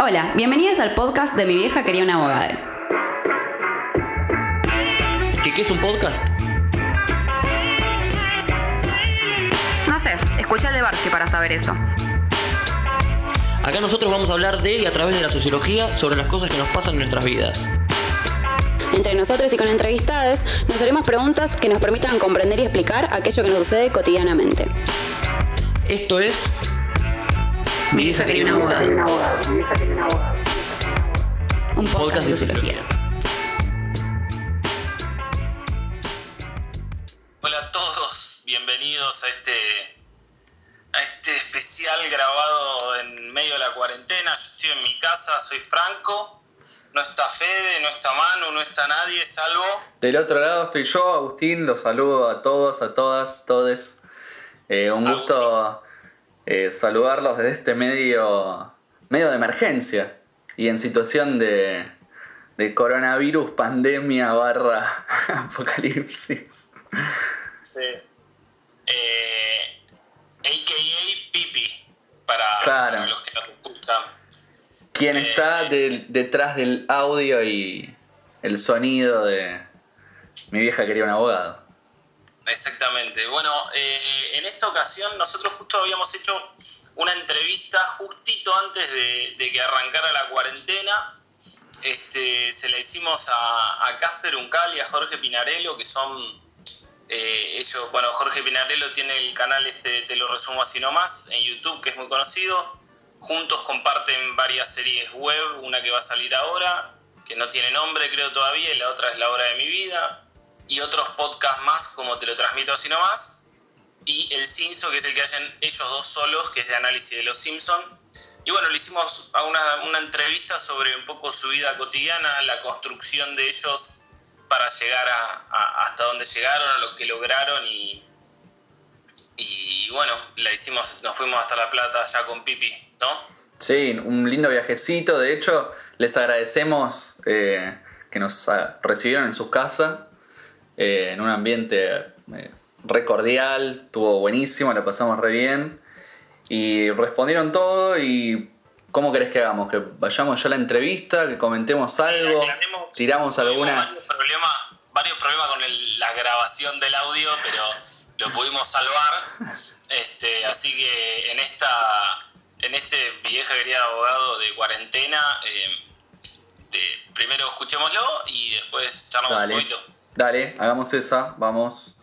Hola, bienvenidas al podcast de Mi vieja quería una abogada. ¿Qué, qué es un podcast? No sé, escucha el de Barchi para saber eso. Acá nosotros vamos a hablar de y a través de la sociología sobre las cosas que nos pasan en nuestras vidas. Entre nosotros y con entrevistadas nos haremos preguntas que nos permitan comprender y explicar aquello que nos sucede cotidianamente. Esto es Mi vieja quería una abogada. Un podcast de sociología. Hola a todos, bienvenidos a este, a este especial grabado en medio de la cuarentena. Yo estoy en mi casa, soy Franco. No está Fede, no está Manu, no está nadie, salvo. Del otro lado estoy yo, Agustín, los saludo a todos, a todas, todes. Eh, un gusto eh, saludarlos desde este medio, medio de emergencia y en situación de, de coronavirus, pandemia barra apocalipsis. Sí. Eh, AKA Pipi, para, Claro. para los que nos escuchan. ¿Quién Eh, está detrás del audio y el sonido de mi vieja quería un abogado? Exactamente. Bueno, eh, en esta ocasión nosotros justo habíamos hecho una entrevista justito antes de, que arrancara la cuarentena. Este, se la hicimos a a Casper Uncal y a Jorge Pinarello, que son eh, ellos, bueno, Jorge Pinarello tiene el canal este, te lo resumo así nomás, en YouTube, que es muy conocido. Juntos comparten varias series web, una que va a salir ahora, que no tiene nombre creo todavía, y la otra es La Hora de mi Vida y otros podcasts más, como te lo transmito así nomás. Y el Cinso, que es el que hacen ellos dos solos, que es de análisis de los Simpsons. Y bueno, le hicimos una, una entrevista sobre un poco su vida cotidiana, la construcción de ellos para llegar a, hasta donde llegaron, a lo que lograron y, y bueno, la hicimos, nos fuimos hasta La Plata ya con Pipi, ¿no? Sí, un lindo viajecito. De hecho, les agradecemos eh, que nos recibieron en su casa, eh, en un ambiente eh, re cordial, estuvo buenísimo, la pasamos re bien. Y respondieron todo y... ¿Cómo querés que hagamos? ¿Que vayamos ya a la entrevista? ¿Que comentemos algo? ¿Tiramos tuvimos Varios algunas...? problemas, varios problemas con el- la grabación del audio, pero lo pudimos salvar. Este, así que en esta, en este vieja querida abogado de cuarentena, eh, te- primero escuchémoslo y después charlamos Dale. un poquito. Dale, hagamos esa, vamos.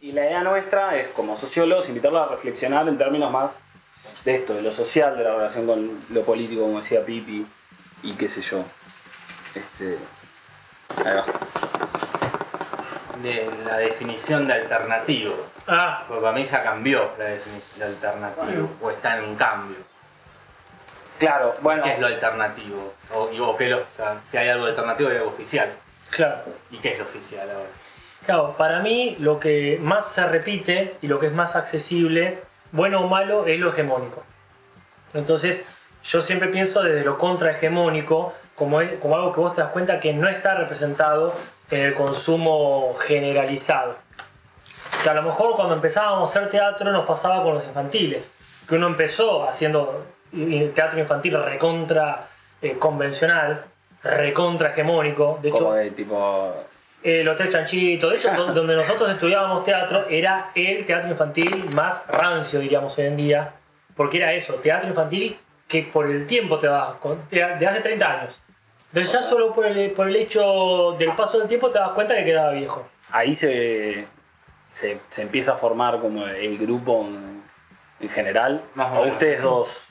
Y la idea nuestra es, como sociólogos, invitarlos a reflexionar en términos más de esto, de lo social, de la relación con lo político, como decía Pipi, y qué sé yo. Este. Ahí va. de la definición de alternativo. Ah, Porque para mí ya cambió la definición de alternativo, o está en un cambio. Claro, bueno. ¿Qué es lo alternativo? O, y- o qué lo, o sea, si hay algo alternativo hay algo oficial. claro. ¿Y qué es lo oficial ahora? Claro, para mí lo que más se repite y lo que es más accesible, bueno o malo, es lo hegemónico. Entonces, yo siempre pienso desde lo contrahegemónico como, es- como algo que vos te das cuenta que no está representado en el consumo generalizado. Que a lo mejor cuando empezábamos a hacer teatro nos pasaba con los infantiles, que uno empezó haciendo teatro infantil recontra eh, convencional, recontra hegemónico, de hecho de tipo. el Hotel Chanchito, de hecho, don- donde nosotros estudiábamos teatro, era el teatro infantil más rancio, diríamos hoy en día, porque era eso, teatro infantil que por el tiempo te das de de hace 30 años. Entonces ya solo por el, por el hecho del paso del tiempo te das cuenta que quedaba viejo. Ahí se, se, se empieza a formar como el grupo en, en general. Más o o menos. ustedes dos.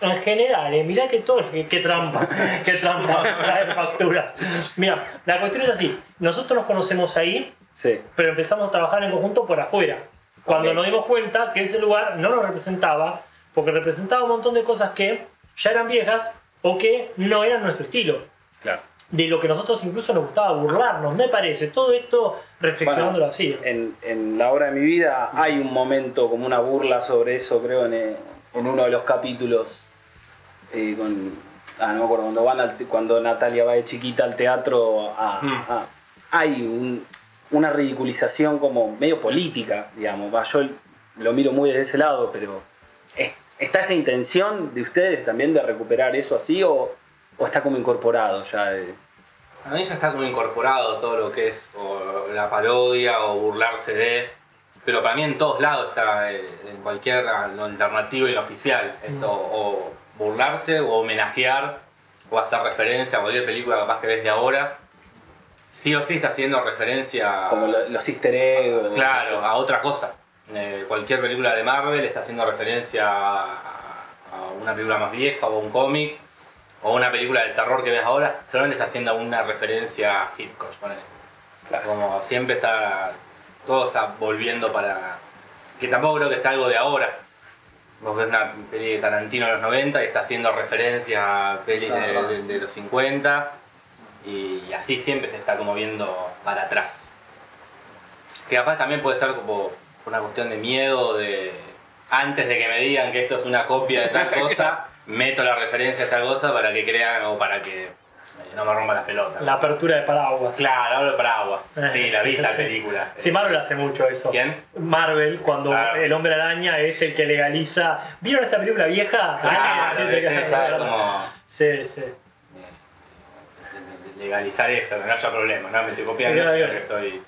En general, eh, mirá que todo, qué, qué trampa, qué trampa traer facturas. Mira, la cuestión es así, nosotros nos conocemos ahí, Sí. pero empezamos a trabajar en conjunto por afuera. Cuando Ok. nos dimos cuenta que ese lugar no nos representaba, porque representaba un montón de cosas que ya eran viejas o que no eran nuestro estilo. Claro. De lo que nosotros incluso nos gustaba burlarnos, me parece. Todo esto reflexionándolo Bueno, así. En, en la obra de mi vida hay un momento como una burla sobre eso, creo, en, en uno de los capítulos. Eh, con, ah, no me acuerdo, cuando, van al cuando Natalia va de chiquita al teatro, a- Mm. a- hay un- una ridiculización como medio política, digamos. Va, yo lo miro muy desde ese lado, pero ¿es- ¿está esa intención de ustedes también de recuperar eso así o, o está como incorporado ya? A mí ya está como incorporado todo lo que es o la parodia o burlarse de. Pero para mí en todos lados está, eh, en cualquier lo alternativo y lo oficial. Esto, o burlarse o homenajear o hacer referencia a cualquier película capaz que ves de ahora. Sí o sí está haciendo referencia Como lo- los easter eggs. Claro, a otra cosa. Eh, cualquier película de Marvel está haciendo referencia a, a una película más vieja o a un cómic o una película de terror que ves ahora, solamente está haciendo una referencia a Hitchcock, ponele. Claro. Como siempre está, todo está volviendo para... Que tampoco creo que sea algo de ahora. Vos ves una peli de Tarantino de los 90 y está haciendo referencia a pelis de, Claro. de- de los 50 y así siempre se está como viendo para atrás. Que capaz también puede ser como una cuestión de miedo, de antes de que me digan que esto es una copia de tal cosa, meto la referencia a esa cosa para que crean o para que no me rompa las pelotas. La apertura de paraguas. Claro, hablo de paraguas. Sí, la vi la Sí. película. Sí, Marvel hace mucho eso. ¿Quién? Marvel, cuando Claro. el hombre araña es el que legaliza. ¿Vieron esa película vieja? Claro, Ah, Sí, sí. legalizar eso, que no haya problema, no me estoy copiando, que estoy.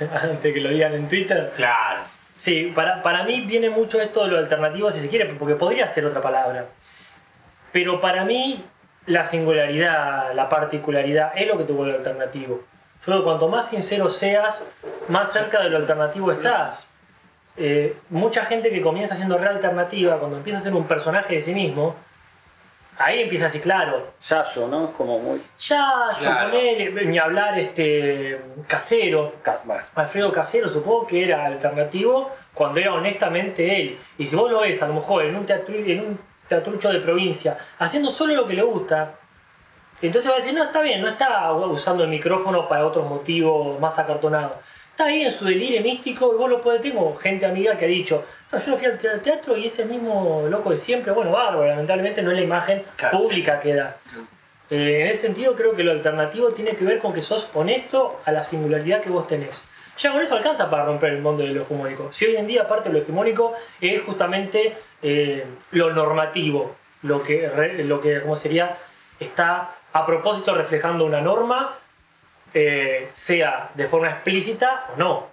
Antes que lo digan en Twitter. Claro. Sí, para, para mí viene mucho esto de lo alternativo, si se quiere, porque podría ser otra palabra. Pero para mí, la singularidad, la particularidad, es lo que te vuelve alternativo. Yo creo que cuanto más sincero seas, más cerca de lo alternativo estás. Eh, mucha gente que comienza siendo re alternativa, cuando empieza a ser un personaje de sí mismo, ahí empieza así, claro, Yayo, ¿no? Es como muy. ya, yo Claro. ponele, ni hablar este casero, Alfredo Casero supongo que era alternativo cuando era honestamente él. Y si vos lo ves a lo mejor en un, teatro, en un teatrucho de provincia haciendo solo lo que le gusta, entonces va a decir, no, está bien, no está usando el micrófono para otros motivos más acartonados. Está ahí en su delirio místico y vos lo podés, tengo gente amiga que ha dicho, no, yo fui al te- al teatro y es el mismo loco de siempre, bueno, bárbaro, lamentablemente no es la imagen Claro, pública que da. Eh, en ese sentido creo que lo alternativo tiene que ver con que sos honesto a la singularidad que vos tenés. Ya con eso alcanza para romper el mundo de lo hegemónico. Si hoy en día parte de lo hegemónico es justamente eh, lo normativo, lo que, lo que ¿cómo sería? está a propósito reflejando una norma, eh, sea de forma explícita o no.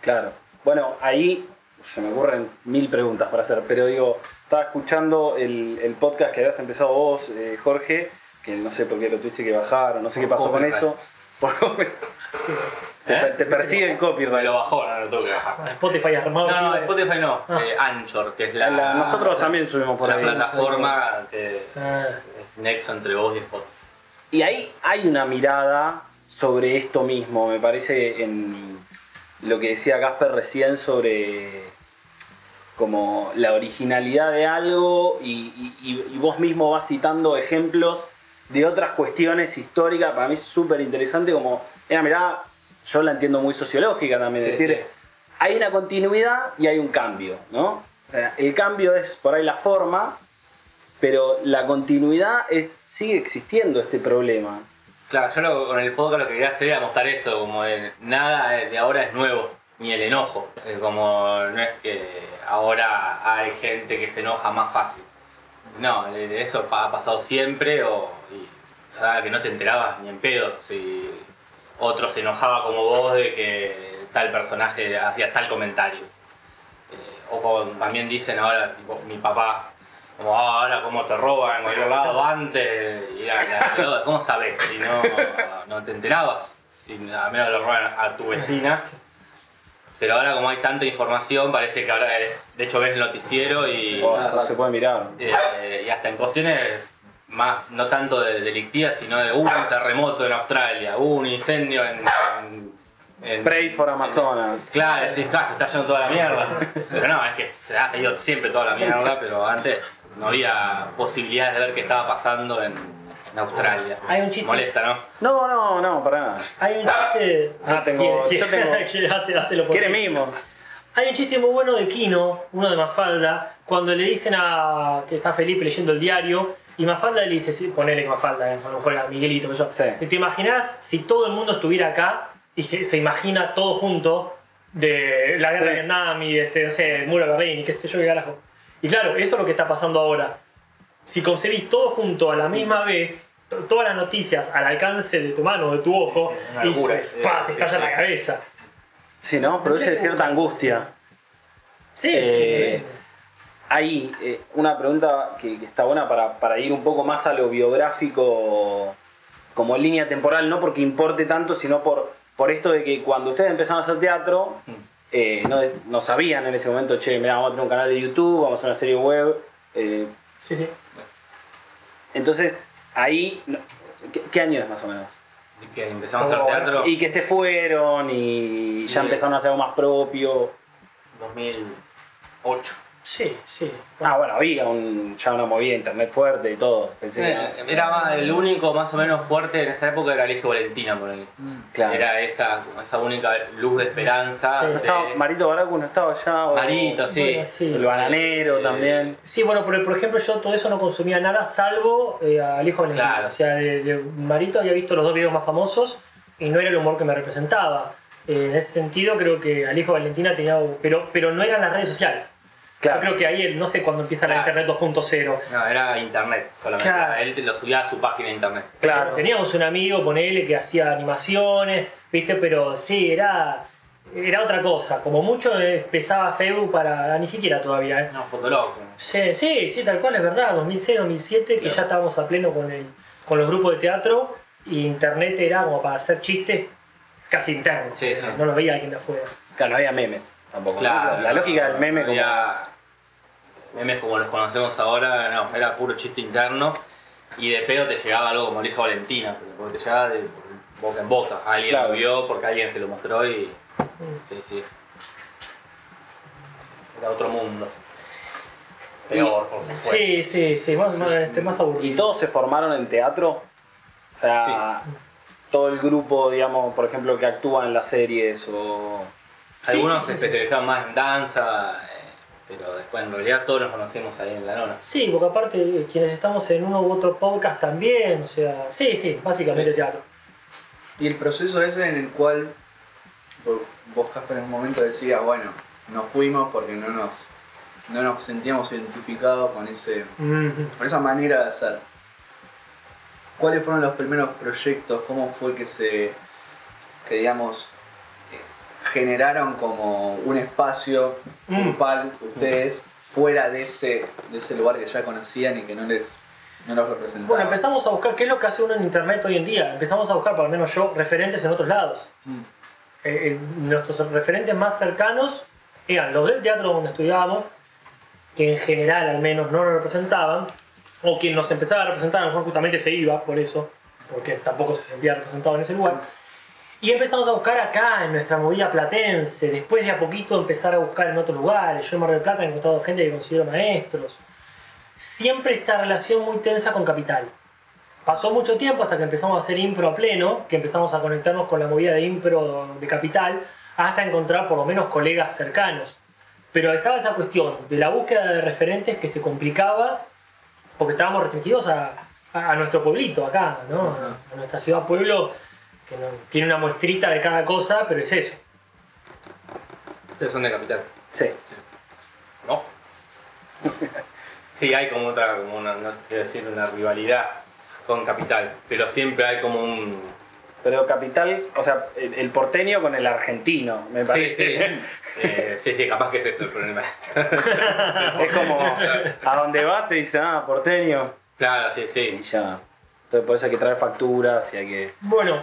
claro. Bueno, ahí se me ocurren mil preguntas para hacer, pero digo, estaba escuchando el, el podcast que habías empezado vos, eh, Jorge, que no sé por qué lo tuviste que bajar, o no sé qué pasó con eso. Por- ¿Eh? te persigue el copyright. lo bajó, no lo tengo que bajar. Spotify armado. No, tío. Spotify no, Ah. eh, Anchor, que es la. La- nosotros también subimos por la ahí. plataforma que Ah. es nexo entre vos y Spotify. Y ahí hay una mirada sobre esto mismo, me parece, en lo que decía Casper recién sobre como la originalidad de algo y, y- y- y vos mismo vas citando ejemplos de otras cuestiones históricas, para mí es súper interesante como, una mirada, yo la entiendo muy sociológica también, Sí, es decir, sí. hay una continuidad y hay un cambio, ¿no? O sea, el cambio es por ahí la forma, pero la continuidad es sigue existiendo este problema. Claro, yo lo- con el podcast lo que quería hacer era mostrar eso, como de nada de ahora es nuevo, ni el enojo. Es como no es que ahora hay gente que se enoja más fácil. No, eh, eso ha pasado siempre o, y, o sea, que no te enterabas ni en pedo si otro se enojaba como vos de que tal personaje hacía tal comentario. Eh, o también dicen ahora, tipo, mi papá, como "Ah, ahora cómo te roban en cualquier lado antes, y era, era- ¿cómo sabes si no, no te enterabas? Si a menos lo roban a tu vecina. Pero ahora como hay tanta información, parece que ahora es, de hecho ves el noticiero y, O eso se puede mirar. eh, y hasta en cuestiones más, no tanto de delictivas, sino de hubo un terremoto en Australia, hubo un incendio en... en- en- Pray for Amazonas. Claro, decís, se está yendo toda la mierda. Pero no, es que se ha ido siempre toda la mierda, pero antes no había posibilidades de ver qué estaba pasando en, en Australia. Hay un chiste. Molesta, ¿no? No, no, no, para nada. Hay un chiste. Ah, tengo- ¿Quiere- yo tengo- quiere- hace, hace lo Quiere mimo. Hay un chiste muy bueno de Kino, uno de Mafalda, cuando le dicen a que está Felipe leyendo el diario y Mafalda le dice, sí, ponele que Mafalda, eh, a lo mejor era Miguelito, que yo. Sí. ¿Te imaginas si todo el mundo estuviera acá y se, se imagina todo junto? de la guerra Sí. de Vietnam y este, no sé, el muro de Berlín y qué sé yo qué carajo. Y claro, eso es lo que está pasando ahora. Si concebís todo junto a la misma vez, to- todas las noticias al alcance de tu mano, de tu ojo, sí, y dices, sí, pa, te sí, estalla sí. la cabeza. Sí, ¿no? Produce cierta angustia. Sí, Eh, sí, sí. Hay eh, una pregunta que, que está buena para, para ir un poco más a lo biográfico como línea temporal, no porque importe tanto, sino por, por esto de que cuando ustedes empezaron a hacer teatro, eh, no, no sabían en ese momento, che, mira, vamos a tener un canal de YouTube, vamos a hacer una serie web. eh, Sí, sí. entonces, ahí, no- ¿qué, qué año es más o menos? Y que empezamos a hacer teatro Y que se fueron y ya empezaron a hacer algo más propio. 2008. Sí, sí. Ah, bueno, había un, ya una movida de internet fuerte y todo. Pensé que Eh, Era más- el único más o menos fuerte en esa época era Alejo Valentina, por ahí. Claro. Era esa, esa única luz de esperanza. Sí. No de- estaba, Marito Baracu no estaba allá. o- Marito, sí. Bueno, sí. El bananero Eh, también. Sí, bueno, pero por ejemplo yo todo eso no consumía nada salvo eh, al hijo Valentín. Claro. O sea, de, de Marito había visto los dos videos más famosos y no era el humor que me representaba. Eh, en ese sentido creo que al hijo Valentina tenía... Pero, pero no eran las redes sociales. Claro. Yo creo que ahí, no sé cuándo empieza la. Internet 2.0. No, era internet solamente. Claro. Él te lo subía a su página de internet. Claro. Teníamos un amigo, ponele, que hacía animaciones, ¿viste? Pero sí, era, era otra cosa. Como mucho eh, empezaba Facebook para... Ni siquiera todavía, ¿eh? No, Fotolog. Sí, sí, sí, tal cual, es verdad. 2006, 2007, que ya estábamos a pleno con, el, con los grupos de teatro y internet era como para hacer chistes casi internos. Sí, sí. No lo veía alguien de afuera. Claro, no había memes tampoco. Claro. La lógica del meme como. había Memes como los conocemos ahora, no, era puro chiste interno. Y de pedo te llegaba algo como dijo Valentina, porque te llegaba de boca en boca. Alguien Claro. lo vio porque alguien se lo mostró y. Mm. Sí, sí. Era otro mundo. Peor, por supuesto. Sí, sí, sí, más, más, este, más aburrido. ¿Y todos se formaron en teatro? O sea, todo el grupo, digamos, por ejemplo, que actúa en las series o. Algunos sí, se sí, especializaban más en danza, eh, pero después en realidad todos nos conocemos ahí en la nona. Sí, porque aparte eh, quienes estamos en uno u otro podcast también, o sea, sí, sí, básicamente Sí, sí. teatro. Y el proceso ese en el cual vos- Casper, en un momento decías, bueno, nos fuimos porque no nos, no nos sentíamos identificados con, ese, con esa manera de hacer. ¿Cuáles fueron los primeros proyectos? ¿Cómo fue que se, que digamos, generaron como un espacio Mm. grupal ustedes fuera de ese, de ese lugar que ya conocían y que no les no los representaba? Bueno, empezamos a buscar qué es lo que hace uno en internet hoy en día. Empezamos a buscar, por lo menos yo, referentes en otros lados. Mm. Eh, eh, nuestros referentes más cercanos eran los del teatro donde estudiábamos, que en general al menos no nos representaban, o quien nos empezaba a representar a lo mejor justamente se iba por eso, porque tampoco se sentía representado en ese lugar. Y empezamos a buscar acá, en nuestra movida platense, después de a poquito empezar a buscar en otros lugares. Yo en Mar del Plata he encontrado gente que considero maestros. Siempre esta relación muy tensa con Capital. Pasó mucho tiempo hasta que empezamos a hacer impro a pleno, que empezamos a conectarnos con la movida de impro de Capital, hasta encontrar por lo menos colegas cercanos. Pero estaba esa cuestión de la búsqueda de referentes que se complicaba porque estábamos restringidos a, a- a nuestro pueblito acá, ¿no? A, a nuestra ciudad pueblo, que no- tiene una muestrita de cada cosa, pero es eso. Ustedes son de capital. Sí. ¿No? Sí, hay como otra, como una, no quiero decir una rivalidad con Capital, pero siempre hay como un... Pero Capital, o sea, el, el porteño con el argentino, me Sí, parece. sí, eh, sí, sí, capaz que es eso el problema. Es como, a donde vas te dicen, ah, porteño. Claro, sí, Y sí. ya. Entonces por eso hay que traer facturas y hay que... Bueno,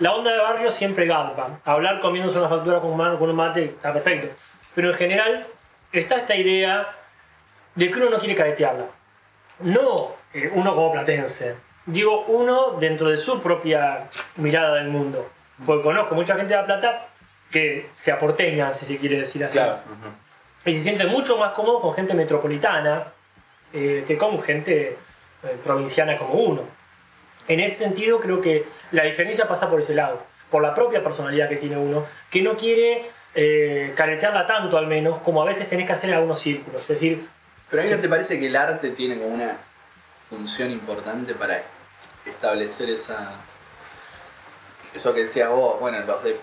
la onda de barrio siempre garpa. Hablar comiéndose una factura con un, mate está perfecto. Pero en general está esta idea de que uno no quiere caretearla. No eh, uno como platense. Digo uno dentro de su propia mirada del mundo. Porque conozco mucha gente de La Plata que se aporteña, si se quiere decir así. Claro. Y se siente mucho más cómodo con gente metropolitana eh, que con gente eh, provinciana como uno. En ese sentido creo que la diferencia pasa por ese lado, por la propia personalidad que tiene uno, que no quiere eh, caretearla tanto al menos como a veces tenés que hacer en algunos círculos. Es decir, Pero a mí no te parece que el arte tiene como una función importante para establecer esa. Eso que decías vos, bueno, los de.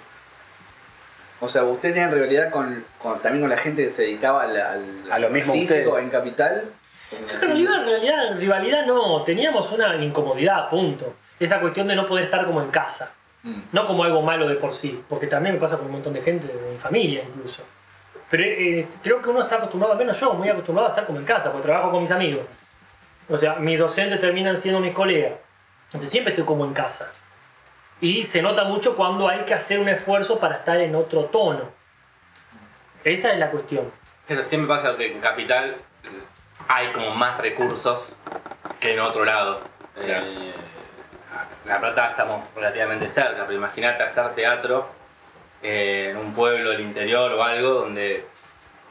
O sea, ¿ustedes tienen rivalidad con, con- también con la gente que se dedicaba al, al- A lo mismo ustedes. en Capital? Creo que en realidad, rivalidad no, teníamos una incomodidad, punto. Esa cuestión de no poder estar como en casa, Mm. no como algo malo de por sí, porque también me pasa con un montón de gente, de mi familia incluso. Pero eh, creo que uno está acostumbrado, al menos yo, muy acostumbrado a estar como en casa, porque trabajo con mis amigos. O sea, mis docentes terminan siendo mis colegas. Entonces siempre estoy como en casa. Y se nota mucho cuando hay que hacer un esfuerzo para estar en otro tono. Esa es la cuestión. Pero siempre pasa que en Capital eh, hay como más recursos que en otro lado. Claro. Eh, la Plata estamos relativamente cerca, pero imagínate hacer teatro eh, en un pueblo del interior o algo donde,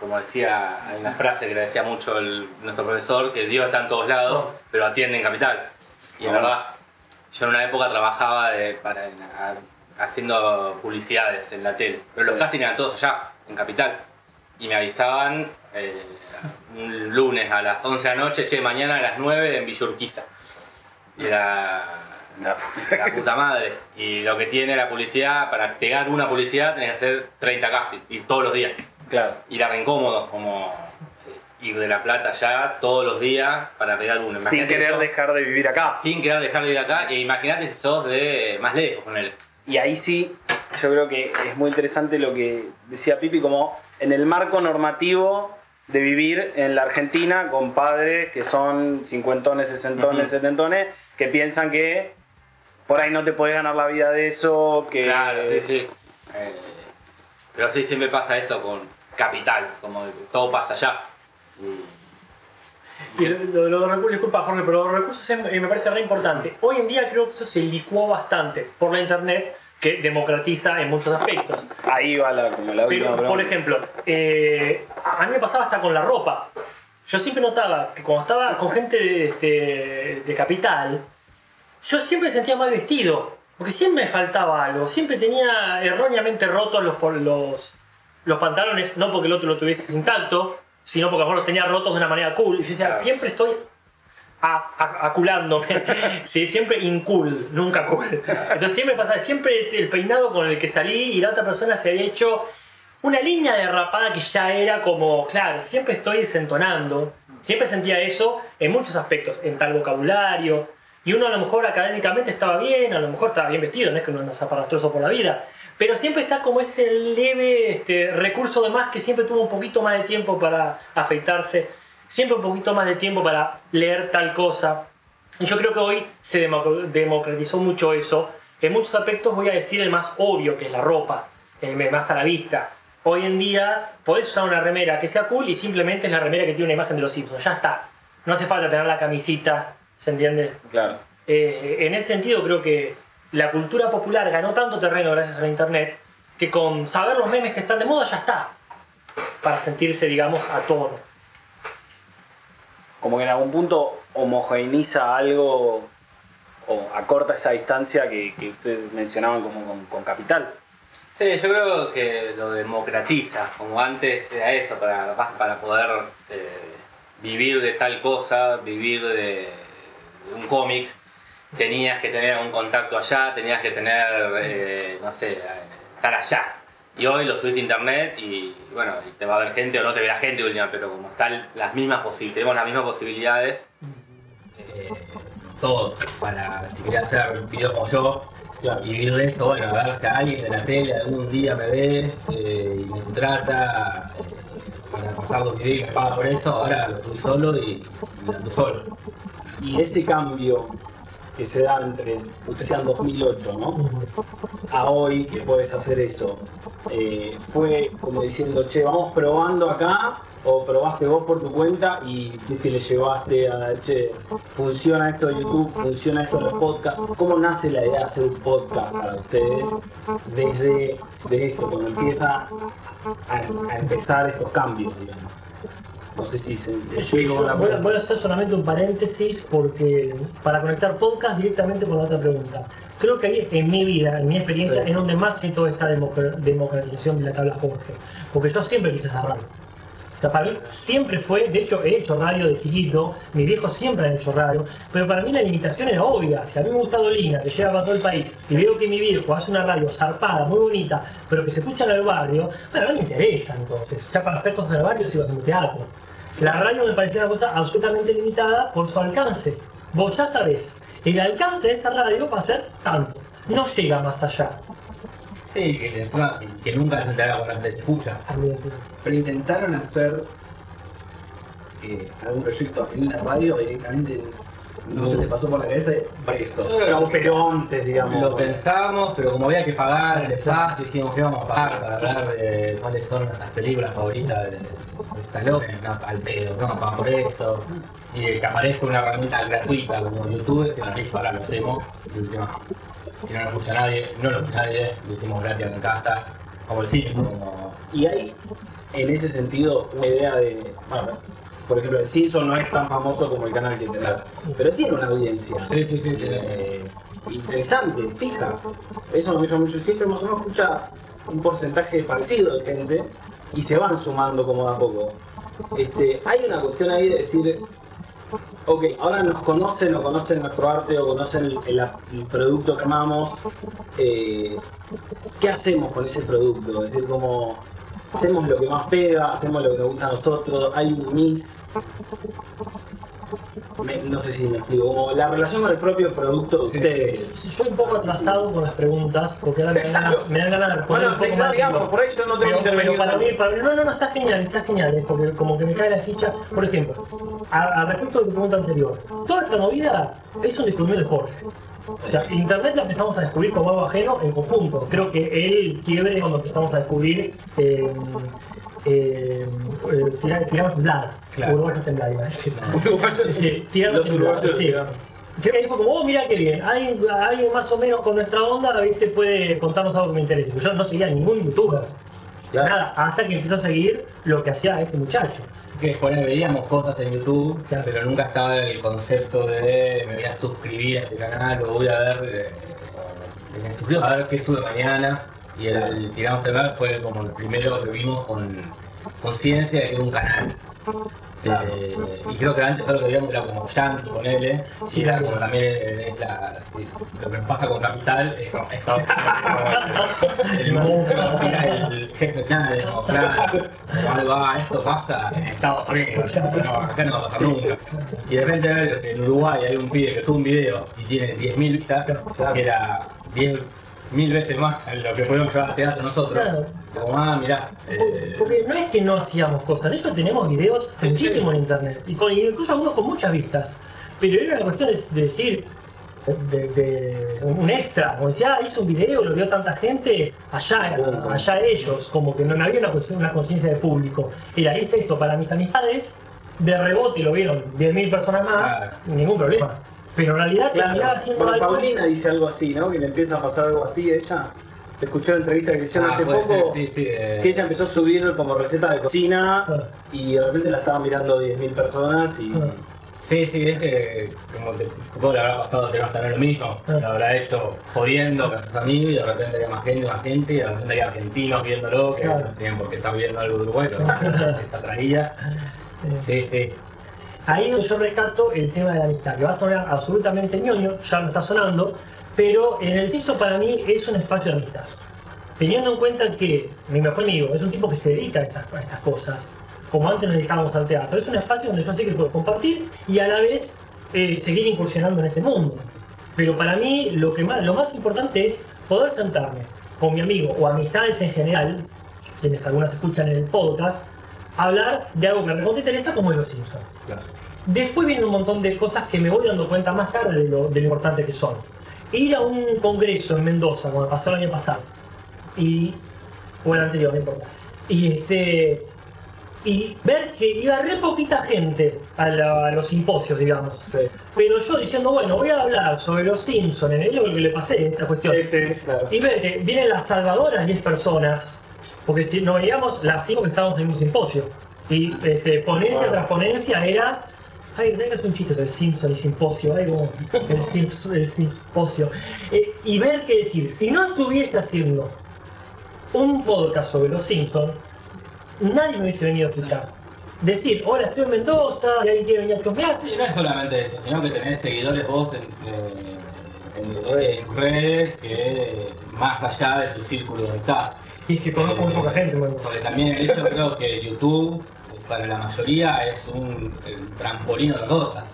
como decía, hay una frase que le decía mucho el- nuestro profesor, que Dios está en todos lados, pero atiende en Capital. Y es Ah. verdad, yo en una época trabajaba de- para, a- haciendo publicidades en la tele, pero los castings eran todos allá, en Capital. Y me avisaban eh, un lunes a las 11 de la noche, che, mañana a las 9 en Villurquiza. Y era La la puta madre. Y lo que tiene la publicidad, para pegar una publicidad tenés que hacer 30 castings, y todos los días. Claro. Y era re incómodo, como ir de La Plata allá todos los días para pegar uno. Sin Imagínate querer sos- dejar de vivir acá. sin querer dejar de ir acá, e imagínate si sos de más lejos con él. Y ahí sí, yo creo que es muy interesante lo que decía Pipi, como en el marco normativo de vivir en la Argentina con padres que son cincuentones, sesentones, Ujú. setentones, que piensan que por ahí no te podés ganar la vida de eso, que... Claro, sí, sí. Eh, pero sí, siempre pasa eso con Capital, como que todo pasa allá. Y- Y lo, lo- los recursos, disculpa Jorge, pero los recursos es- eh, me parece re importante. Hoy en día creo que eso se licuó bastante por la internet que democratiza en muchos aspectos. Ahí va la, como la Pero, por ejemplo, eh, a mí me pasaba hasta con la ropa. Yo siempre notaba que cuando estaba con gente de, este, de capital, yo siempre sentía mal vestido. Porque siempre me faltaba algo. Siempre tenía erróneamente rotos los, los, los pantalones, no porque el otro lo tuviese intacto, sino porque a lo mejor los tenía rotos de una manera cool. Y yo decía, Claro. siempre estoy aculándome. sí, siempre incool, nunca cool. Entonces siempre pasaba, siempre el peinado con el que salí y la otra persona se había hecho una línea de rapada que ya era como, claro, siempre estoy desentonando. Siempre sentía eso en muchos aspectos, en tal vocabulario. Y uno a lo mejor académicamente estaba bien, a lo mejor estaba bien vestido, no es que uno anda zaparrastroso por la vida. Pero siempre está como ese leve este, recurso de más que siempre tuvo un poquito más de tiempo para afeitarse, siempre un poquito más de tiempo para leer tal cosa. Y yo creo que hoy se democ- democratizó mucho eso. En muchos aspectos voy a decir el más obvio, que es la ropa, el más a la vista. Hoy en día podés usar una remera que sea cool y simplemente es la remera que tiene una imagen de los Simpsons. Ya está. No hace falta tener la camisita, ¿se entiende? Claro. Eh, en ese sentido creo que la cultura popular ganó tanto terreno gracias a la internet que con saber los memes que están de moda ya está. Para sentirse, digamos, a tono. Como que en algún punto homogeneiza algo o acorta esa distancia que, que ustedes mencionaban como con, Capital. Sí, yo creo que lo democratiza, como antes era esto, para, para poder eh, vivir de tal cosa, vivir de, de un cómic, tenías que tener un contacto allá, tenías que tener, eh, no sé, eh, estar allá. Y hoy lo subís a internet y bueno, te va a ver gente o no te verá gente última, pero como están las mismas posibilidades, tenemos las mismas posibilidades, eh, todo, para si querés hacer videos como yo, y vivir de eso, bueno, a ver si alguien de la tele algún día me ve eh, y me contrata eh, para pasar los videos y paga por eso, ahora lo estoy solo y, y ando solo. Y ese cambio que se da entre, ustedes sean 2008, ¿no? A hoy que puedes hacer eso, eh, fue como diciendo, che, vamos probando acá, o probaste vos por tu cuenta y fuiste y le llevaste a, che, funciona esto de YouTube, funciona esto de los podcasts. ¿Cómo nace la idea de hacer un podcast para ustedes desde de esto, cuando empieza a, empezar estos cambios, digamos? No sé si se Yo- voy, voy a hacer solamente un paréntesis porque para conectar podcast directamente con la otra pregunta. Creo que ahí en mi vida, en mi experiencia, Sí. es donde más siento esta democ- democratización de la que habla Jorge. Porque yo siempre quise hacer radio. O sea, para mí siempre fue, de hecho he hecho radio de chiquito, mis viejos siempre han hecho radio, pero para mí la limitación era obvia. Si a mí me gusta Dolina, que llega para todo el país, y veo que mi viejo hace una radio zarpada, muy bonita, pero que se escucha en el barrio, bueno, no me interesa entonces. Ya para hacer cosas en el barrio sigo haciendo teatro. La radio me parecía una cosa absolutamente limitada por su alcance. Vos ya sabés, el alcance de esta radio va a ser tanto, no llega más allá. Sí, que, encima, que nunca la gente con la gente te escucha. También. Pero intentaron hacer eh, algún proyecto en la radio directamente. No se te pasó por la cabeza de presto. Campeontes, digamos. Lo pensamos, pero como había que pagar el espacio, dijimos que vamos a pagar para hablar de cuáles son nuestras películas favoritas de, Stallone, no, al pedo, no vamos a pagar por esto. Y que aparezca una herramienta gratuita como YouTube, que la listo, ahora lo hacemos. Si no lo escucha nadie, no lo escucha nadie, lo hicimos gratis en casa, como decís, como Y hay, en ese sentido, una idea de. Bueno, por ejemplo, el Simpson no es tan famoso como el canal que tendrá, pero tiene una audiencia. Sí, sí, sí. eh, interesante, fija. Eso me llama mucho. Siempre más o menos escucha un porcentaje parecido de gente y se van sumando como a poco. Este, hay una cuestión ahí de decir, ok, ahora nos conocen o conocen nuestro arte o conocen el, el- el producto que amamos. eh, ¿Qué hacemos con ese producto? Es decir, como hacemos lo que más pega, hacemos lo que nos gusta a nosotros, hay un mix. Me- no sé si me explico, como la relación con el propio producto de ustedes. Yo estoy un poco atrasado con las preguntas, porque ahora me dan ganas, me dan ganas de responder Bueno, un poco sí, más. digamos, por ahí yo no tengo pero, pero para mí, para mí- no, no, no, está genial, está genial, eh, porque como que me cae la ficha. Por ejemplo, a, a respecto de tu pregunta anterior, toda esta movida es un descubrimiento de Jorge. O sea, Internet la empezamos a descubrir como algo ajeno en conjunto. Creo que el quiebre cuando empezamos a descubrir eh, eh, eh, tiramos Vlad. Claro. Iba a decir. Sí, tiramos. Creo que fue como, oh, mira qué bien, hay, hay más o menos con nuestra onda, viste, puede contarnos algo que me interese. Yo no seguía a ningún youtuber, Claro. nada, hasta que empezó a seguir lo que hacía este muchacho. Que después veíamos cosas en YouTube, Claro. pero nunca estaba el concepto de me voy a suscribir a este canal o voy a ver, eh, me suscribo a ver qué sube mañana. Y el, el Tiramos Temblor fue como el primero que vimos con conciencia de que era un canal. Eh, y creo que antes lo que era como Yankee con L, Sí, era como también sí, lo que pasa con Capital, es como, el jefe final, es como, claro, algo, ah, esto pasa en Estados Unidos, no, acá no va a pasar nunca. Y de repente en Uruguay hay un pibe que sube un video y tiene 10.000 vistas, que era 10.000 veces más lo que podemos llevar a teatro nosotros. Claro. Como, ah, mirá, eh, Porque no es que no hacíamos cosas, de hecho tenemos videos muchísimo en internet, y con, incluso algunos con muchas vistas. Pero era una cuestión de, de decir, de, de- un extra, como decía, ah, hizo un video, lo vio tanta gente, allá, allá ellos, como que no, no había una, cuestión- una conciencia de público. Era, hice esto para mis amistades, de rebote lo vieron 10.000 personas más, Claro. ningún problema. Pero en realidad terminaba Claro, haciendo porque algo. Paulina dice algo así, ¿no? Que le empieza a pasar algo así a ella. Escuché una entrevista que le hicieron ah, hace poco, ser, sí, sí, eh, que ella empezó a subir como receta de cocina Ah. y de repente la estaban mirando 10.000 personas y... Ah. Sí, sí, es que como te, supongo que le habrá pasado te también lo mismo. Lo habrá hecho jodiendo con sus amigos y de repente había más gente, más gente y de repente había argentinos viéndolo que Claro. no tenían por qué estar viendo algo de Uruguay, pero esa traía. Sí, sí. Ahí es donde yo rescato el tema de la amistad, que va a sonar absolutamente ñoño, ya lo está sonando, pero en el CISO para mí es un espacio de amistad. Teniendo en cuenta que mi mejor amigo es un tipo que se dedica a estas, a estas cosas, como antes nos dedicábamos al teatro, es un espacio donde yo sé que puedo compartir y a la vez eh, seguir incursionando en este mundo. Pero para mí lo, que más, lo más importante es poder sentarme con mi amigo o amistades en general, quienes algunas escuchan en el podcast, hablar de algo que me recontra interesa como es los Simpsons. Después vienen un montón de cosas que me voy dando cuenta más tarde de lo, de lo importante que son. Ir a un congreso en Mendoza, como me pasó el año pasado, y. o el anterior, no importa. Y este. Y ver que iba re poquita gente a, la- a los simposios, digamos. Sí. Pero yo diciendo, bueno, voy a hablar sobre los Simpsons, en lo que le pasé esta cuestión. Este, claro. Y ver que vienen las salvadoras 10 personas, porque si nos veíamos las 5 que estábamos en un simposio. Y este, ponencia tras ponencia era. Ay, no es un chiste sobre Simpson y simposio, ay, como el, Simps- el simposio. Eh, y ver que decir, si no estuviese haciendo un podcast sobre los Simpsons, nadie me hubiese venido a escuchar. decir, hola, estoy en Mendoza, y alguien quiere venir a chusmear. Y no es solamente eso, sino que tenés seguidores vos en, eh, en redes- en redes que más allá de tu círculo de amistad. Y es que conozco muy poca gente en Mendoza. Porque también el hecho creo que YouTube para la mayoría es un trampolín a otra cosa.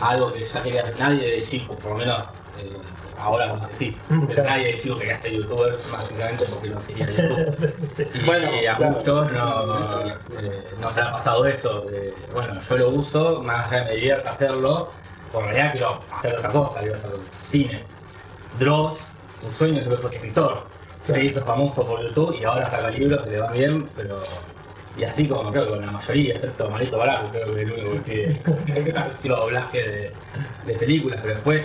Algo que ya quería nadie de chico, por lo menos eh, ahora como que sí. Mm, Pero claro. nadie de chico quería ser youtuber, básicamente porque no existía YouTube. Y Bueno, a claro. muchos no, eh, no se ha pasado eso. de, bueno, yo lo uso, más allá de me divierta hacerlo, por realidad quiero hacer otra cosa, quiero hacer cine. Dross, su sueño creo que fue escritor. Se hizo famoso por YouTube y ahora saca libros que le van bien, pero. Y así como creo que con la mayoría, excepto Marito Baraco, creo que es el único que hace doblaje de, de películas, pero después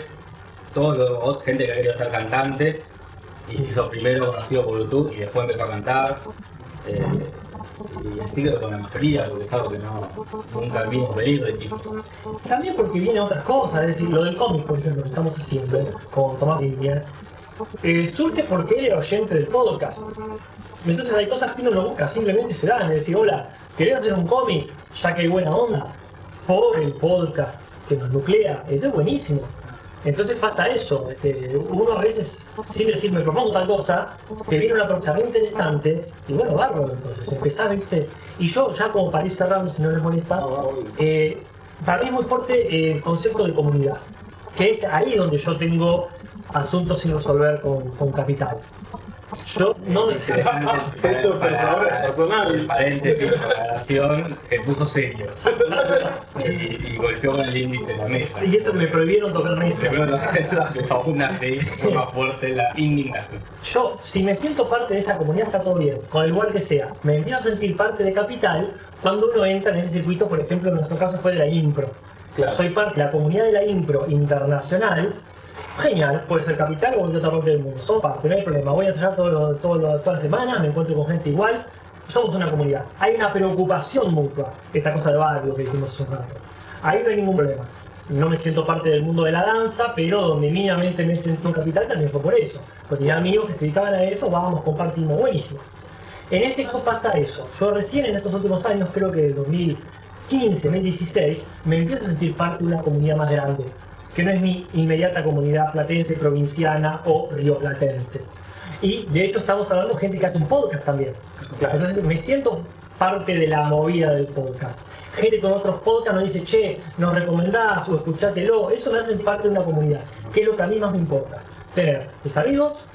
todo gente que ha querido ser cantante y se hizo primero conocido por YouTube y después empezó a cantar. eh, y así creo que con la mayoría, porque es algo que no, nunca vimos venir de chicos. También porque viene otras cosas, es decir, lo del cómic, por ejemplo, que estamos haciendo con Tomás Vivian, eh, surge porque él era oyente del podcast. Entonces hay cosas que uno no busca, simplemente se dan, es decir, hola, ¿querés hacer un cómic? Ya que hay buena onda, por el podcast que nos nuclea, esto es buenísimo. Entonces pasa eso, este, uno a veces, sin decir me propongo tal cosa, te viene una propuesta muy interesante, y bueno, bárbaro, entonces empezás, viste, y yo ya como para ir cerrando, si no les molesta, eh, para mí es muy fuerte el concepto de comunidad, que es ahí donde yo tengo asuntos sin resolver con, con Capital. Yo no me sé. Esto es personal, paréntesis, la se puso serio. Y, y golpeó con el índice en la mesa. Y eso me prohibieron tocar mesa. Pero aún así fue más fuerte la indignación. Yo, si me siento parte de esa comunidad, está todo bien, con el igual que sea. Me empiezo a sentir parte de Capital cuando uno entra en ese circuito, por ejemplo, en nuestro caso fue de la Impro. Claro. Soy parte de la comunidad de la Impro internacional. Genial, puede ser Capital o cualquier otra parte del mundo. Somos parte, no hay problema. Voy a ensayar todo lo- todo lo- todas las semanas, me encuentro con gente igual. Somos una comunidad. Hay una preocupación mutua, esta cosa de barrio que dijimos hace un rato. Ahí no hay ningún problema. No me siento parte del mundo de la danza, pero donde mínimamente me sentí un capital también fue por eso. Porque tenía amigos que se dedicaban a eso, vamos, compartimos, buenísimo. En este caso pasa eso. Yo recién en estos últimos años, creo que 2015, 2016, me empiezo a sentir parte de una comunidad más grande, que no es mi inmediata comunidad platense, provinciana o rioplatense. Y de hecho estamos hablando de gente que hace un podcast también. Entonces me siento parte de la movida del podcast. Gente con otros podcasts nos dice, che, nos recomendás o escuchátelo. Eso me hace parte de una comunidad, que es lo que a mí más me importa. Tener mis amigos,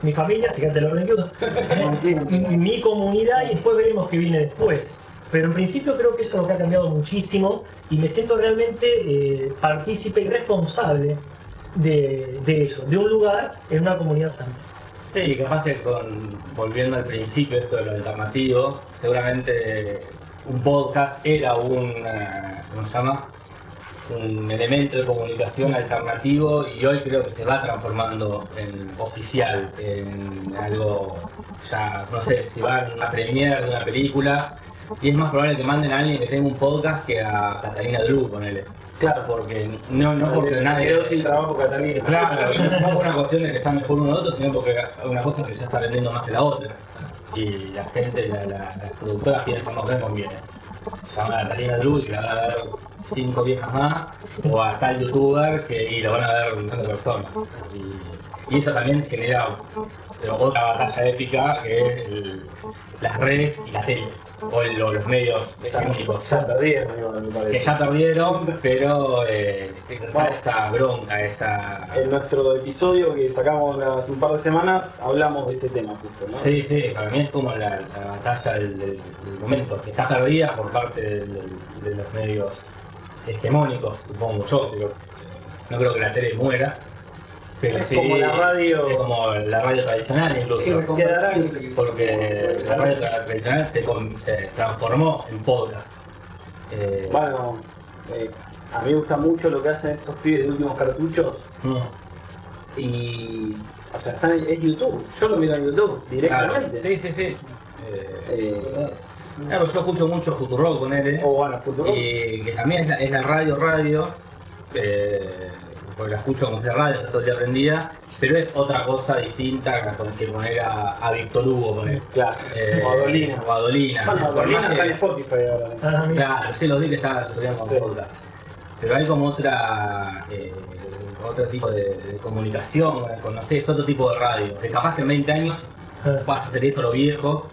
mi familia, fíjate el orden que uso, mi- mi comunidad y después veremos qué viene después. Pero en principio creo que eso es lo que ha cambiado muchísimo y me siento realmente eh, partícipe y responsable de, de eso, de un lugar en una comunidad sana. Sí, capaz que con, volviendo al principio, esto de lo alternativo, seguramente un podcast era un, eh, ¿cómo se llama? Un elemento de comunicación alternativo y hoy creo que se va transformando en oficial, en algo, ya, no sé, si van a una premiere de una película y es más probable que manden a alguien que tenga un podcast que a Catalina Drew, ponele. Claro. Porque no, no porque nadie... quedó sin trabajo Catalina. Claro, no por una cuestión de que está mejor uno u otro, sino porque es una cosa que ya está vendiendo más que la otra. Y la gente, la- la- las productoras piensan, no, que conviene. Llamar a Catalina Drew y la van a ver cinco viejas más, o a tal youtuber que y lo van a ver un montón de personas. Y, y eso también genera otra batalla épica que es el- las redes y la tele, o el- o los medios hegemónicos Ya perdieron, me que ya perdieron, pero eh, esa bronca, esa... En nuestro episodio que sacamos hace un par de semanas hablamos de este tema justo, ¿no? Sí, sí, para mí es como la, la batalla del, del- del momento, que está perdida por parte del- de los medios hegemónicos, supongo yo, pero no creo que la tele muera. Pero Es sí, como la radio- Es como la radio tradicional incluso. En- Porque la radio tra- tradicional se, transformó en podcast. Eh, Bueno, eh, a mí me gusta mucho lo que hacen estos pibes de últimos cartuchos mm. y. O sea, están, es YouTube. Yo lo miro en YouTube directamente. Claro, sí, sí, sí. Eh, claro, yo escucho mucho Futurock con él, o bueno, Futuro. y que también es la, es la radio radio, eh, porque la escucho como de radio, todo el día prendida, pero es otra cosa distinta con que poner a, a Víctor Hugo, poner. Claro. Eh, o a Dolina. O a Dolina. Bueno, Por Dolina más que- está en Spotify ahora. Ah. Claro, sí, los vi que está, lo subían con Sí. Pero hay como otra, eh, otro tipo de, de comunicación, con, no sé, es otro tipo de radio. Que capaz que en 20 años Ah. vas a hacer eso lo viejo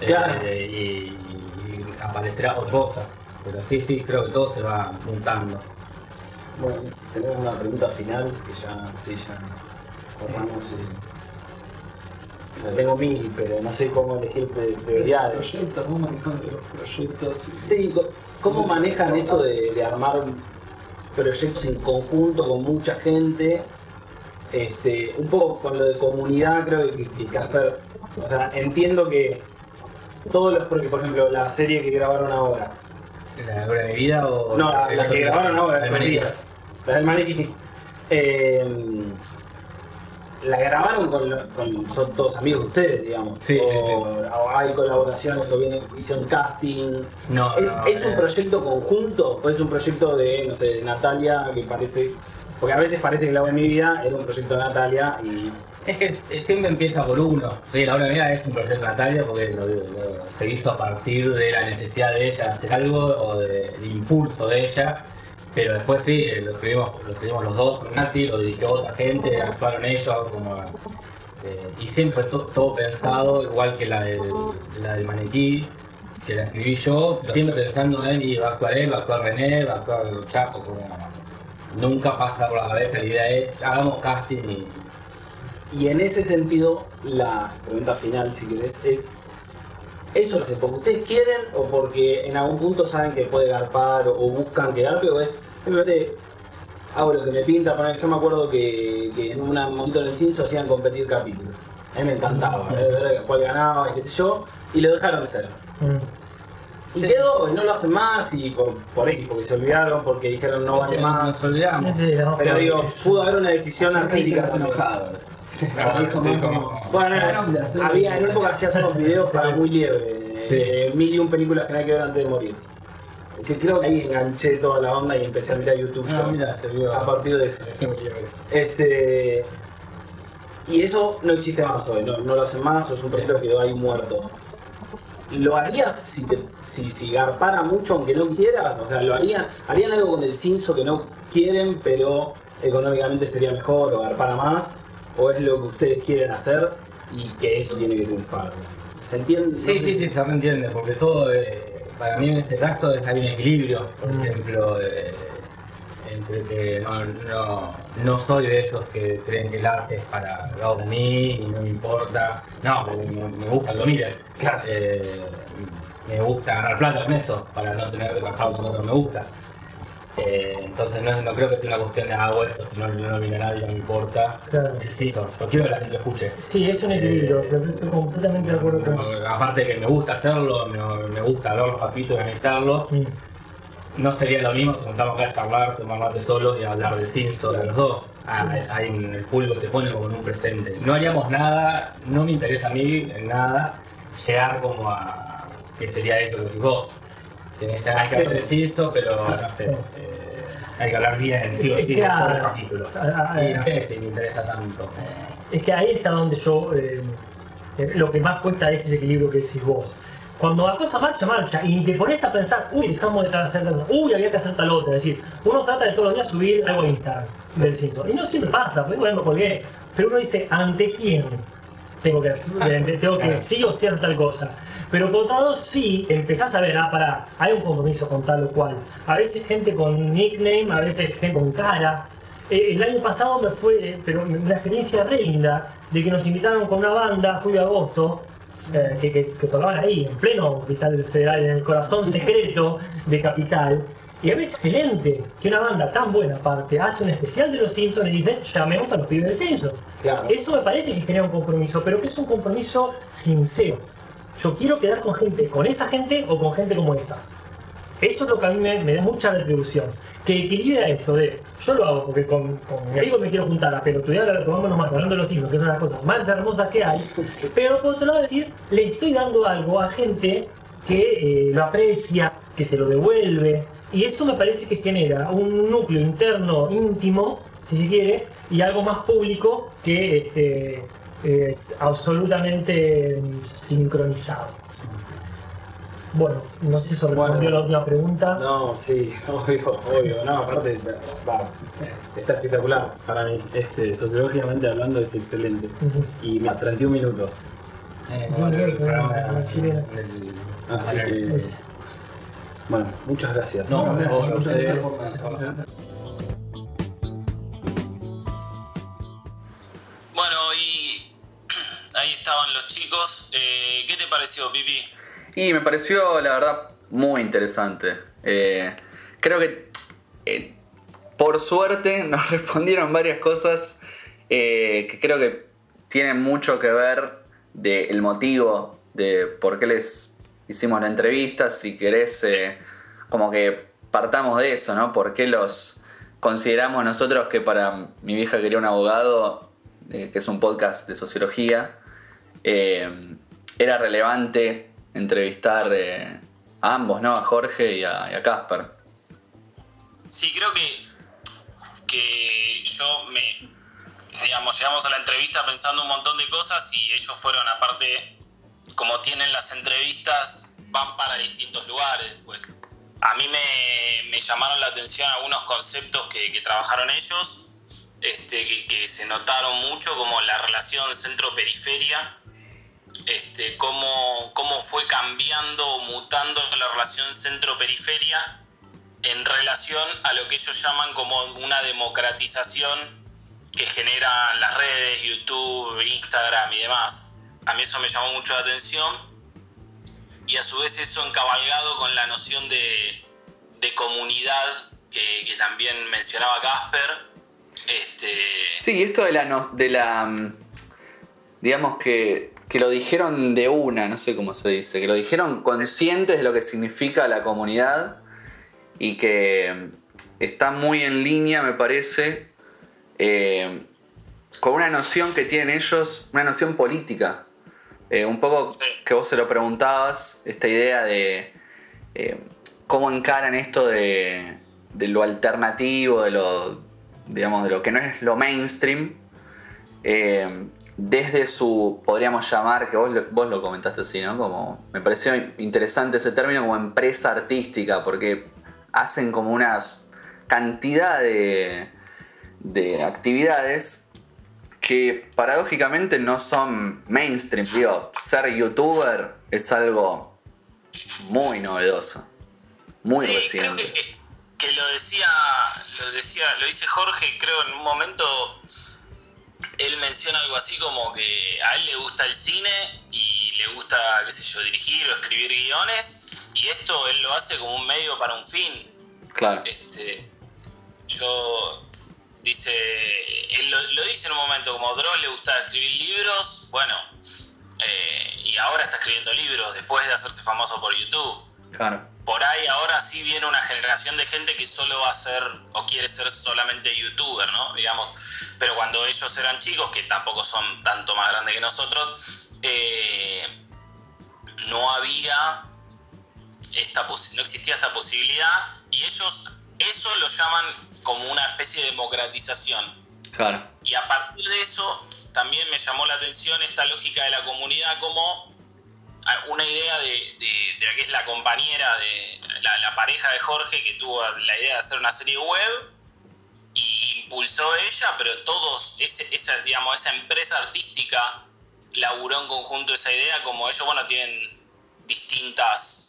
eh, Claro. y, y aparecerá otra cosa. Pero sí, sí, creo que todo se va montando. Bueno, tenemos una pregunta final que ya, sí, ya cerramos. y- O sea, tengo mil, pero no sé cómo elegir pri- prioridades. Proyectos, vos manejando los proyectos. y- Sí, ¿cómo manejan eso de, de armar proyectos en conjunto con mucha gente? Este, un poco con lo de comunidad, creo que, Casper, o sea, entiendo que todos los, porque por ejemplo la serie que grabaron ahora, ¿La de mi vida o.? no, la, la que grabaron ahora, días, la del maniquí, eh, la grabaron con, son todos amigos de ustedes, digamos, Sí, o, sí, o hay colaboraciones o viene, hicieron casting, No, ¿Es, no, es un eh, proyecto conjunto o es un proyecto de, no sé, de Natalia que parece... Porque a veces parece que la obra de mi vida era un proyecto de Natalia y... Es que eh, siempre empieza por uno. Sí, la obra mía es un proyecto de Natalia porque lo- lo- se hizo a partir de la necesidad de ella de hacer algo o de- del impulso de ella. Pero después sí, eh, lo escribimos, lo escribimos los dos con Nati, lo dirigió otra gente, actuaron ellos como. eh, y siempre fue to- todo pensado, igual que la del, la del maniquí, que la escribí yo, siempre pensando en y va a actuar él, va a actuar René, va a actuar el Chaco, como nunca pasa por la cabeza la idea de hagamos casting y Y en ese sentido, la pregunta final, si querés, es... ¿Eso es porque ustedes quieren o porque en algún punto saben que puede garpar o buscan que garpe o es simplemente hago lo que me pinta? Poner, yo me acuerdo que, que en un momento en el CINSO hacían competir capítulos. A mí me encantaba eh, ver cuál ganaba y qué sé yo, y lo dejaron de ser. Mm. Y quedó, y no lo hacen más, y por, por X, porque se olvidaron, porque dijeron no vale más. Nos olvidamos. Sí, no, Pero digo, sí, sí. pudo haber una decisión artística. Sí, como- Bueno, había en época hacías unos videos para muy liebre, Sí. eh, mil y un películas que no hay que ver antes de morir. Que creo que ahí enganché toda la onda y empecé a mirar YouTube Ah, yo, mira, se vio. a partir de eso. Este, y eso no existe más hoy, no, no lo hacen más, o es un proyecto que quedó ahí muerto. ¿Lo harías si, te, si, si garpara mucho aunque no quisieras? O sea, ¿lo harían? ¿Harían algo con el cinzo que no quieren pero económicamente sería mejor o garpara más? ¿O es lo que ustedes quieren hacer y que eso tiene que triunfar? ¿Se entiende? Sí, No sé sí, sí, se entiende, porque todo, eh, para mí en este caso es hay un equilibrio, por Mm. ejemplo, entre que no, no, no soy de esos que creen que el arte es para de mí y no me importa, no, me, me- me gusta que lo miren, Claro. Eh, me gusta ganar plata con eso, para no tener que trabajar con lo que me gusta. Eh, entonces no, no creo que sea una cuestión de hago esto, si no, no mira nadie, no me importa. Claro. Eh, Sí, yo, quiero que la gente escuche. Sí, es un equilibrio, pero estoy completamente de acuerdo con eso. Aparte que me gusta hacerlo, me, me gusta ver los capítulos, analizarlos. Mm. No sería lo mismo si juntamos acá a charlar, tomar mate solos y hablar de Simpson de los dos. Ah, Hay un- el público te pone como en un presente. No haríamos nada, no me interesa a mí en nada llegar como a que sería esto que vos. Tenés que de Simpson, pero no sé. eh, hay que hablar bien, sí o sí, capítulos. Ah, ah, Y no sé si me interesa tanto. Es que ahí está donde yo. eh, eh, lo que más cuesta es ese equilibrio que decís vos. Cuando la cosa marcha, marcha, y ni te pones a pensar, uy, dejamos de hacer tal uy, había que hacer tal otra. Es decir, uno trata de todos los días subir algo a Instagram del Simpson. Y no siempre pasa, porque bueno, colgué. Pero uno dice, ¿ante quién tengo que, tengo que sí o hacer tal cosa? Pero por otro lado, sí, empezás a ver, ah, pará, hay un compromiso con tal o cual. A veces gente con nickname, a veces gente con cara. Eh, el año pasado me fue, eh, pero una experiencia re linda, de que nos invitaron con una banda, julio agosto, eh, que, que, que tocaban ahí, en pleno Capital Federal, en el corazón secreto de Capital. Y a veces excelente que una banda tan buena aparte hace un especial de los Simpsons y dice, llamemos a los pibes del censo. Claro. Eso me parece que genera un compromiso, pero que es un compromiso sincero. Yo quiero quedar con gente, con esa gente o con gente como esa. Eso es lo que a mí me, me da mucha retribución. Que equilibra esto de, yo lo hago porque con, con mi amigo me quiero juntar a pelotudear, a tomarnos más, hablando de los hijos, que es una de las cosas más hermosas que hay. Pero por otro lado decir, le estoy dando algo a gente que eh, lo aprecia, que te lo devuelve. Y eso me parece que genera un núcleo interno íntimo si se quiere, y algo más público que este, eh, absolutamente sincronizado. Bueno, no sé si eso respondió Bueno. la última pregunta. No, sí, obvio, obvio. No, aparte, va, está espectacular para mí. Este, sociológicamente hablando es excelente. Y mira, 31 minutos. Eh, Así que, bueno, muchas gracias. No, gracias, muchas gracias por Bueno, y ahí estaban los chicos. Eh, ¿Qué te pareció, Pipi? Y me pareció, la verdad, muy interesante. Eh, creo que, eh, por suerte, nos respondieron varias cosas eh, que creo que tienen mucho que ver del motivo de por qué les hicimos la entrevista. Si querés, eh, como que partamos de eso, ¿no? ¿Por qué los consideramos nosotros que para mi vieja quería un abogado, eh, que es un podcast de sociología, eh, era relevante entrevistar a ambos, ¿no? A Jorge y a, y a Casper. Sí, creo que, que yo me. Digamos, llegamos a la entrevista pensando un montón de cosas y ellos fueron, aparte, como tienen las entrevistas, van para distintos lugares. Pues a mí me, llamaron la atención algunos conceptos que, trabajaron ellos, este, que, que se notaron mucho, como la relación centro-periferia, este, cómo, cómo fue cambiando o mutando la relación centro-periferia en relación a lo que ellos llaman como una democratización que generan las redes, YouTube, Instagram y demás. A mí eso me llamó mucho la atención y a su vez eso encabalgado con la noción de, de comunidad que, también mencionaba Casper. Este, Sí, esto de la, no- de la mm, digamos que, que lo dijeron de una, no sé cómo se dice, que lo dijeron conscientes de lo que significa la comunidad y que mm, está muy en línea, me parece, eh, con una noción que tienen ellos, una noción política. Eh, un poco Sí. que vos se lo preguntabas, esta idea de eh, cómo encaran esto de, de lo alternativo, de lo, digamos, de lo que no es lo mainstream, eh, desde su, podríamos llamar, que vos lo, vos lo comentaste así, ¿no? Como, me pareció interesante ese término como empresa artística, porque hacen como una cantidad de, de actividades que paradójicamente no son mainstream. Digo, ser youtuber es algo muy novedoso, muy Sí, creo reciente. que, que lo decía, lo decía, lo dice Jorge, creo en un momento él menciona algo así como que a él le gusta el cine y le gusta, qué sé yo, dirigir o escribir guiones y esto él lo hace como un medio para un fin. Claro. Este, yo dice, él lo, lo dice en un momento, como a Dross le gusta escribir libros, bueno, eh, y ahora está escribiendo libros después de hacerse famoso por YouTube Claro. por ahí ahora sí viene una generación de gente que solo va a ser o quiere ser solamente youtuber, ¿no? Digamos, pero cuando ellos eran chicos, que tampoco son tanto más grandes que nosotros, eh, no había esta no existía esta posibilidad y ellos eso lo llaman como una especie de democratización. Claro. Y a partir de eso también me llamó la atención esta lógica de la comunidad como a- una idea de, de- de la que es la compañera de la, la pareja de Jorge que tuvo la idea de hacer una serie web y impulsó ella, pero todos, ese- esa, digamos, esa empresa artística laburó en conjunto esa idea, como ellos, bueno, tienen distintas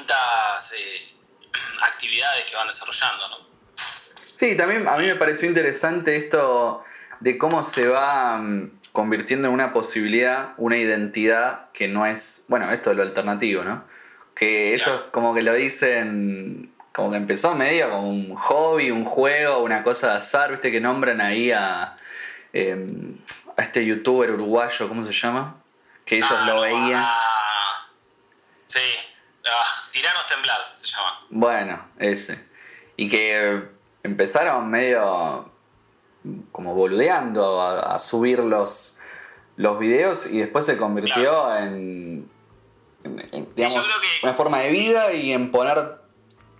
distintas eh, actividades que van desarrollando, ¿no? Sí, también a mí me pareció interesante esto de cómo se va mm, convirtiendo en una posibilidad, una identidad que no es, bueno, esto es lo alternativo, ¿no? Que ellos Claro. como que lo dicen, como que empezó medio como un hobby, un juego, una cosa de azar, viste que nombran ahí a, eh, a este youtuber uruguayo, ¿cómo se llama? Que ellos Ah, lo veían. ah, sí, Tiranos Temblad se llama. Bueno, ese. Y que empezaron medio como boludeando a, a subir los, los videos y después se convirtió en, en- en, digamos, que- una forma de vida y en poner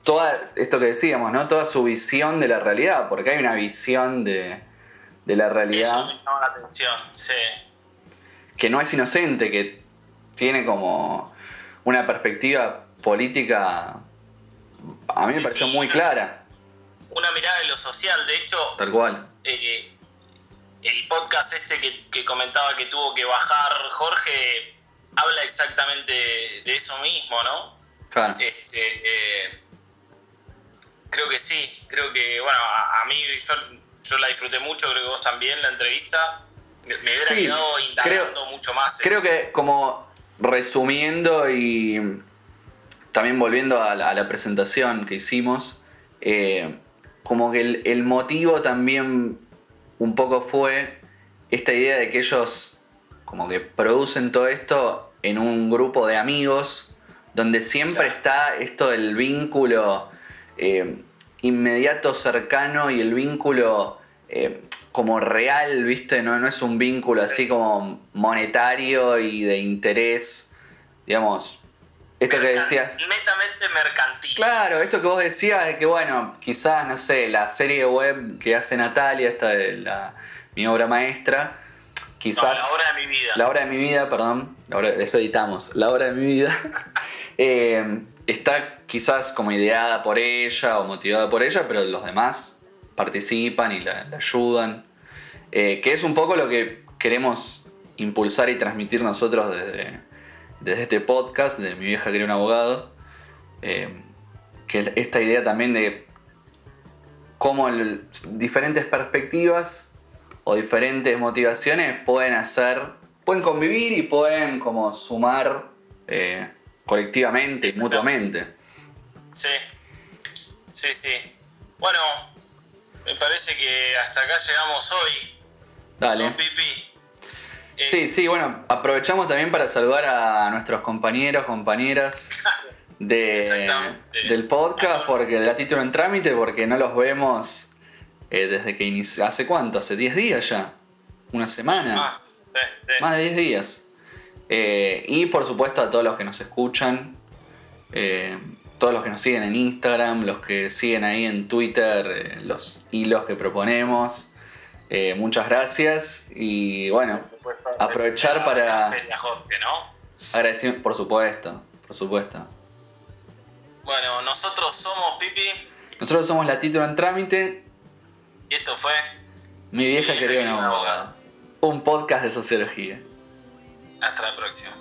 toda esto que decíamos, ¿no? Toda su visión de la realidad, porque hay una visión de, de la realidad Eso me llama la atención, sí. que no es inocente, que tiene como una perspectiva política, a mí me pareció sí. muy clara, Una mirada de lo social, de hecho, tal cual. eh, el podcast este que, que comentaba que tuvo que bajar Jorge habla exactamente de eso mismo, ¿no? Claro. Este, eh, creo que sí, creo que, bueno, a, a mí yo, yo la disfruté mucho, creo que vos también, la entrevista. Me, me hubiera Sí, quedado indagando creo- mucho más. Creo esto. que como resumiendo y también volviendo a la, a la presentación que hicimos, eh, como que el, el motivo también un poco fue esta idea de que ellos como que producen todo esto en un grupo de amigos donde siempre está esto del vínculo eh, inmediato, cercano y el vínculo eh, como real, ¿viste? No, no es un vínculo así como monetario y de interés, digamos. Esto que decías. Netamente mercantil. Claro, esto que vos decías de que, bueno, quizás, no sé, la serie web que hace Natalia, esta de la, mi obra maestra, No, quizás... la hora de mi vida. La hora de mi vida, perdón, eso editamos, la hora de mi vida, eh, está quizás como ideada por ella o motivada por ella, pero los demás participan y la, la ayudan, eh, que es un poco lo que queremos impulsar y transmitir nosotros desde, desde este podcast de Mi vieja quería un abogado, eh, que esta idea también de cómo el- diferentes perspectivas o diferentes motivaciones pueden hacer, pueden convivir y pueden como sumar eh, colectivamente y mutuamente. Sí, sí, sí. Bueno, me parece que hasta acá llegamos hoy. Dale. ¿no, Pipi? Eh, Sí, sí, bueno, aprovechamos también para saludar a nuestros compañeros, compañeras de, del podcast, porque de la título en trámite, porque no los vemos eh, desde que inició. ¿Hace cuánto? ¿Hace 10 días ya? ¿Una semana? Más, sí, sí. Más de 10 días. Eh, y por supuesto a todos los que nos escuchan, eh, todos los que nos siguen en Instagram, los que siguen ahí en Twitter, eh, los hilos que proponemos. Eh, muchas gracias y bueno, aprovechar para A Jorge, ¿no? agradecer, por supuesto, por supuesto. Bueno, nosotros somos Pipi Nosotros somos la título en trámite, y esto fue mi vieja quería una abogada. Un podcast de sociología. hasta la próxima.